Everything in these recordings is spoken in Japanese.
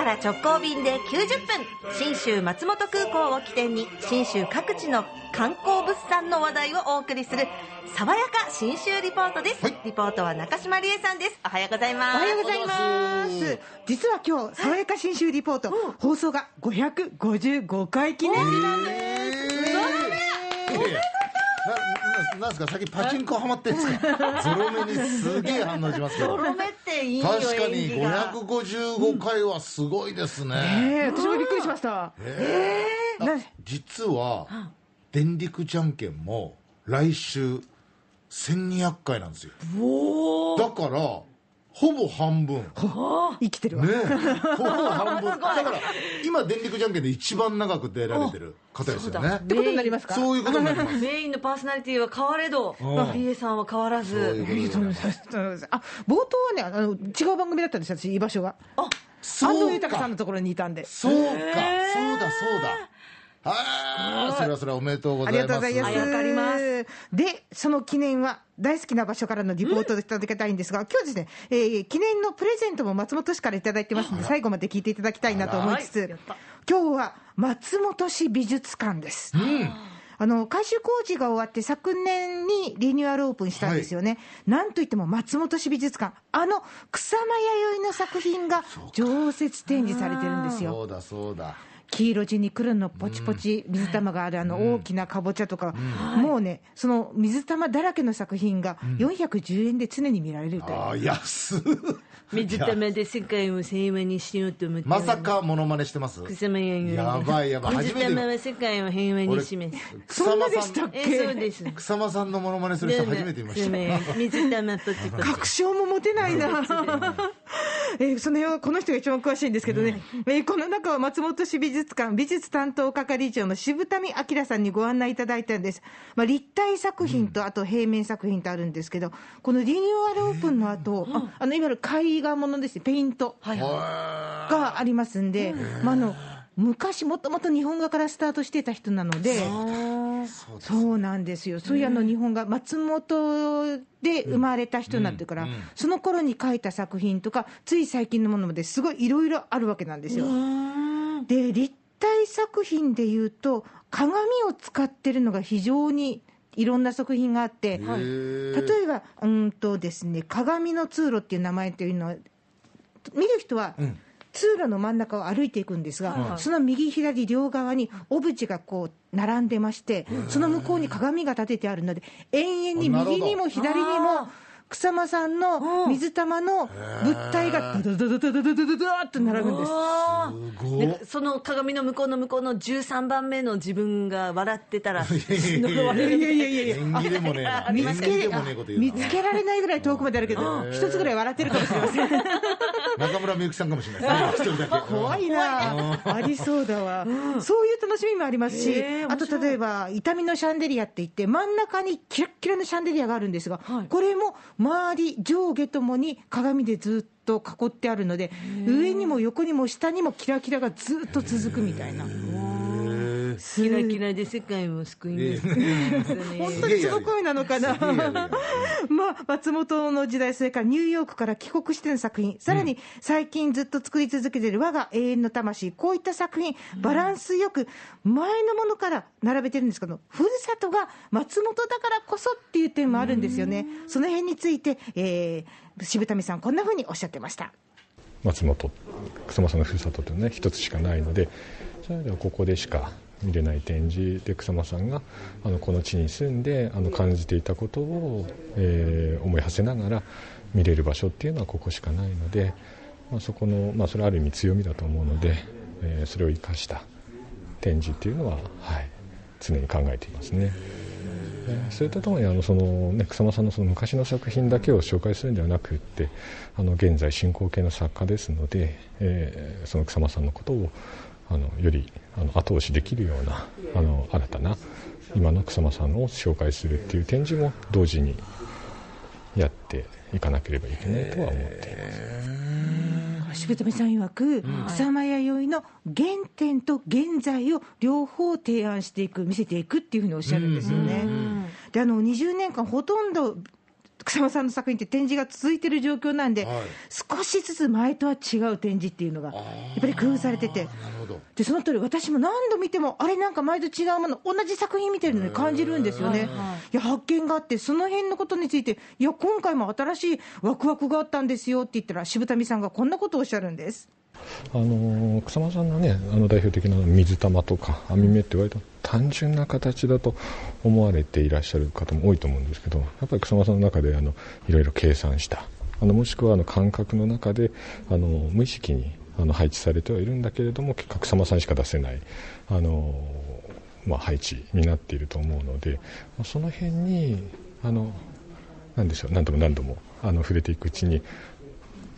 から直行便で90分信州松本空港を起点に信州各地の観光物産の話題をお送りする爽やか信州リポートです、はい。リポートは中島理恵さんです。おはようございおます。はようございまおはようございす。実は今日、爽やか新州リポート、放送が555回記念日なんです。えー。なななんですか？先パチンコハマってんですか？ゾロ目にすげえ反応しますけど。ゾロ目っていいよ確かに演技が。555回はすごいですね、ええ私もびっくりしました。ええな実は電力じゃんけんも来週1200回なんですよ。だからほぼ半分。ね生きてるわ。ほぼ半分。だから今電力じゃんけんで一番長く出られてる方ですよね。ってことになりますか？そういうことになります。メインのパーソナリティは変われどうん。理恵さんは変わらず。あ冒頭はねあの、違う番組だったんですよ、私、居場所が。安藤豊さんのところにいたんで。そうか、そうだそうだ。ああそれはそれはおめでとうござあいます。りがとうございます。はいわかります。で、その記念は、大好きな場所からのリポートでいただきたいんですが、今日はですね、えー記念のプレゼントも松本市からいただいてますので、最後まで聞いていただきたいなと思いつつ、今日は松本市美術館です。うん。あの改修工事が終わって、昨年にリニューアルオープンしたんですよね、なんといっても松本市美術館、あの草間弥生の作品が常設展示されてるんですよ。そうだそうだ黄色地に黒のポチポチ水玉があるあの大きなかぼちゃとか、もうね、その水玉だらけの作品が410円で常に見られるという。ああ安っ。水玉で世界を平和にしようと思ってまさかモノマネしてます？草間弥生やばいやばい。初めて水玉は世界を平和にします。そんなでしたっえけそうです。草間さんのモノマネする人初めて見ました。た水玉ポチポチ。確証も持てないな、えーその辺はこの人が一番詳しいんですけどね、えーこの中は松本市美術館美術担当係長の渋谷明さんにご案内いただいたんです、まあ、立体作品とあと平面作品とあるんですけど、このリニューアルオープンの後、ああのいわゆる絵画ものですね、ペイントがありますんで、まあ、あの昔、もともと日本画からスタートしてた人なので。そうなんですよ、そういうあの日本が松本で生まれた人になってるから、その頃に描いた作品とか、つい最近のものまですごいいろいろあるわけなんですよ。で、立体作品でいうと、鏡を使ってるのが非常にいろんな作品があって、例えば、うんとですね、鏡の通路っていう名前というのは、見る人は、通路の真ん中を歩いていくんですが、その右左両側にオブジェがこう並んでまして、その向こうに鏡が立ててあるので、延々に右にも左にも、草間さんの水玉の物体がドドドドドドドドドドーっと並ぶんです。その鏡の向こうの向こうの13番目の自分が笑ってたら呪わいやれるいやいやいやでもね見つけ見つけられないぐらい遠くまであるけど、一つぐらい笑ってるかもしれません。中村みゆきさんかもしれないですね一人だけ怖いな、ありそうだわ、そういう楽しみもありますし、あと例えば、痛みのシャンデリアって言って、真ん中にキラッキラのシャンデリアがあるんですが、これも周り、上下ともに鏡でずっと囲ってあるので、上にも横にも下にもキラキラがずっと続くみたいな。キラキラで世界を救います。本当にその声なのかな、まあ、松本の時代、それからニューヨークから帰国しての作品、さらに最近ずっと作り続けている我が永遠の魂、こういった作品、バランスよく、前のものから並べてるんですけど、ふるさとが松本だからこそっていう点もあるんですよね、その辺について、えー渋谷さん、こんなふうにおっしゃってました。松本草間さんのふるさとというのはね一つしかないのでそれではここでしか見れない展示で草間さんがあのこの地に住んであの感じていたことを、えー思い馳せながら見れる場所っていうのはここしかないので、まあ、そこの、まあ、それはある意味強みだと思うので、えーそれを生かした展示っていうのは、はい、常に考えていますね。えーそれとともにあのその、ね、草間さんのその昔の作品だけを紹介するんではなくってあの現在進行形の作家ですので、えーその草間さんのことをあのよりあの後押しできるようなあの新たな今の草間さんを紹介するっていう展示も同時にやっていかなければいけないとは思っています。渋谷さん曰く、草間弥生の原点と現在を両方提案していく、見せていくっていうふうにおっしゃるんですよね。であの20年間、ほとんど草間さんの作品って展示が続いてる状況なんで、はい。少しずつ前とは違う展示っていうのが、やっぱり工夫されてて。でその通り私も何度見てもあれなんか前と違うもの同じ作品見てるのに感じるんですよね、いや発見があってその辺のことについていや今回も新しいワクワクがあったんですよって言ったら渋谷さんがこんなことをおっしゃるんですあの草間さんのねあの代表的な水玉とか網目って割と単純な形だと思われていらっしゃる方も多いと思うんですけどやっぱり草間さんの中であのいろいろ計算したあのもしくはあの感覚の中であの無意識にあの配置されてはいるんだけれども結果草間さんしか出せないあの、まあ、配置になっていると思うのでその辺にあのなんでしょう何度も何度もあの触れていくうちに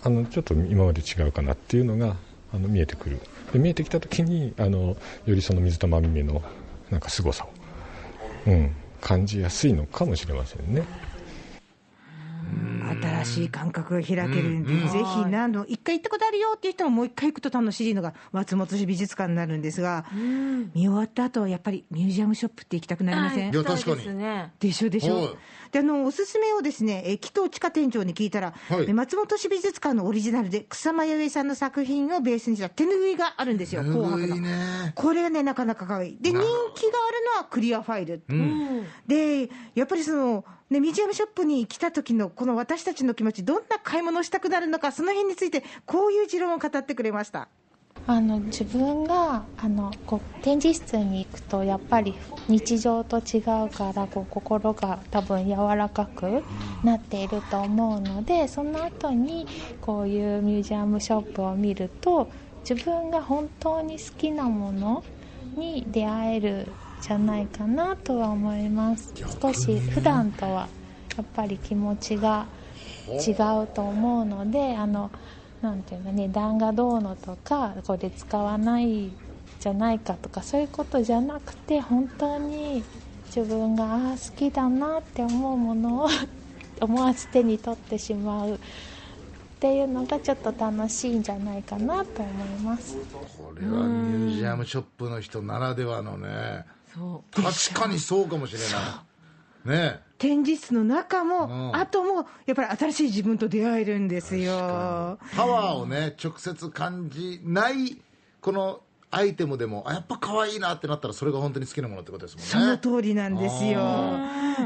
あのちょっと今まで違うかなっていうのがあの見えてくるで見えてきた時にあのよりその水玉耳のなんか凄さを、うん、感じやすいのかもしれませんね。新しい感覚が開けるんで、ぜひ何度、一回行ったことあるよっていう人ももう一回行くと楽しいのが松本市美術館になるんですが、見終わった後はやっぱりミュージアムショップって行きたくなりません、いや確かにですね。でしょでしはいょ。であのおすすめをですね、え紀藤千佳店長に聞いたら、はいえ松本市美術館のオリジナルで草間彌生さんの作品をベースにした手拭いがあるんですよ、紅白いいの。ねこれがね、なかなか可愛い。で、人気があるのはクリアファイル。うんで、やっぱりその、ね、ミュージアムショップに来た時のこの私たちの気持ち、どんな買い物をしたくなるのか、その辺について、こういう持論を語ってくれました。あの自分があのこう展示室に行くとやっぱり日常と違うからこう心が多分柔らかくなっていると思うのでその後にこういうミュージアムショップを見ると自分が本当に好きなものに出会えるじゃないかなとは思います少し普段とはやっぱり気持ちが違うと思うのであのなんていうの値段がどうのとかこれ使わないじゃないかとかそういうことじゃなくて本当に自分があー好きだなって思うものを 思わず手に取ってしまう。っていうのがちょっと楽しいんじゃないかなと思います。これはミュージアムショップの人ならではのね。確かにそうかもしれない。ね展示室の中も、うん後も、やっぱり新しい自分と出会えるんですよ。パワーをね直接感じないこのアイテムでもあやっぱ可愛いなってなったらそれが本当に好きなものってことですそもんねの通りなんですよ。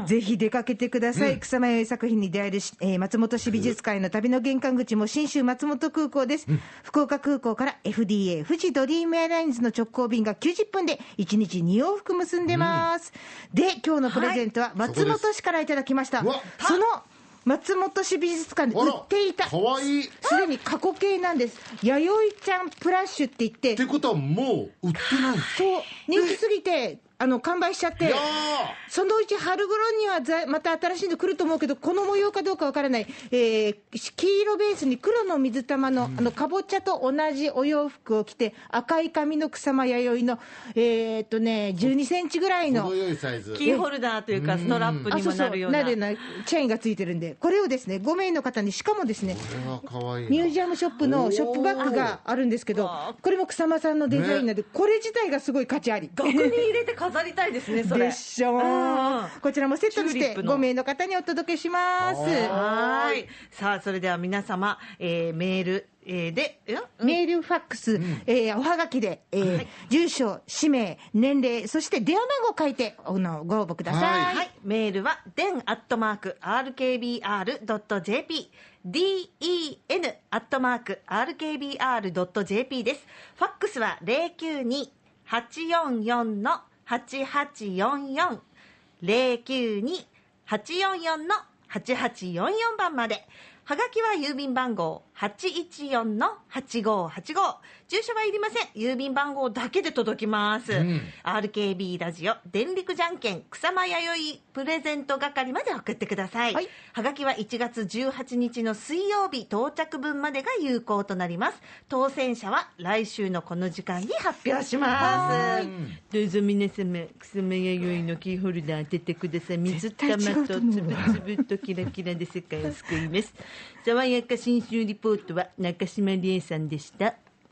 ぜひ出かけてください。草間彌生作品に出会えるし、えー松本市美術館への旅の玄関口も新州松本空港です。福岡空港から FDA 富士ドリームエアラインズの直行便が90分で1日2往復結んでます。で、今日のプレゼントは松本市からいただきました。うわその松本市美術館で売っていた。可愛いっすでに過去形なんです。弥生ちゃんプラッシュって言ってて、ことはもう売ってないそう、人気すぎて、あの、完売しちゃってそのうち春頃にはざまた新しいの来ると思うけど、この模様かどうかわからない、えー黄色ベースに黒の水玉の、あの、かぼちゃと同じお洋服を着て、赤い髪の草間弥生の、えーっとね、12センチぐらいの程。よいサイズ。キーホルダーというか、ストラップにもなるような。なるようなチェーンがついてるんで、これをですね、5名の方に、しかもですね、これは可愛いな。ミュージアムショップのショップバッグがあるんですけど、これも草間さんのデザインなんで、これ自体がすごい価値あり。額に入れて飾りたいですね、それ。でしょううんこちらもセットとしてチューリップの5名の方にお届けします。はーい。さあ、それでは皆様、えーメール、えーで、えメール、ファックス、えーおはがきで、えー住所、氏名、年齢、そして電話番号を書いてあのご応募ください。ははい、メールは、den アットマーク rkbr.jp、den アットマーク rkbr.jp です。ファックスは092-844の8844、092-844の8844番まで。はがきは郵便番号814の8585。住所はいりません。郵便番号だけで届きます。ん RKB ラジオ電力じゃんけん草間弥生プレゼント係まで送ってください。はいはがきは1月18日の水曜日到着分までが有効となります。当選者は来週のこの時間に発表します。どうぞ皆様、草間弥生のキーホルダー当ててください。水玉と思うとつぶつぶとキラキラで世界を救います。爽やか新春リポートは中島理恵さんでした。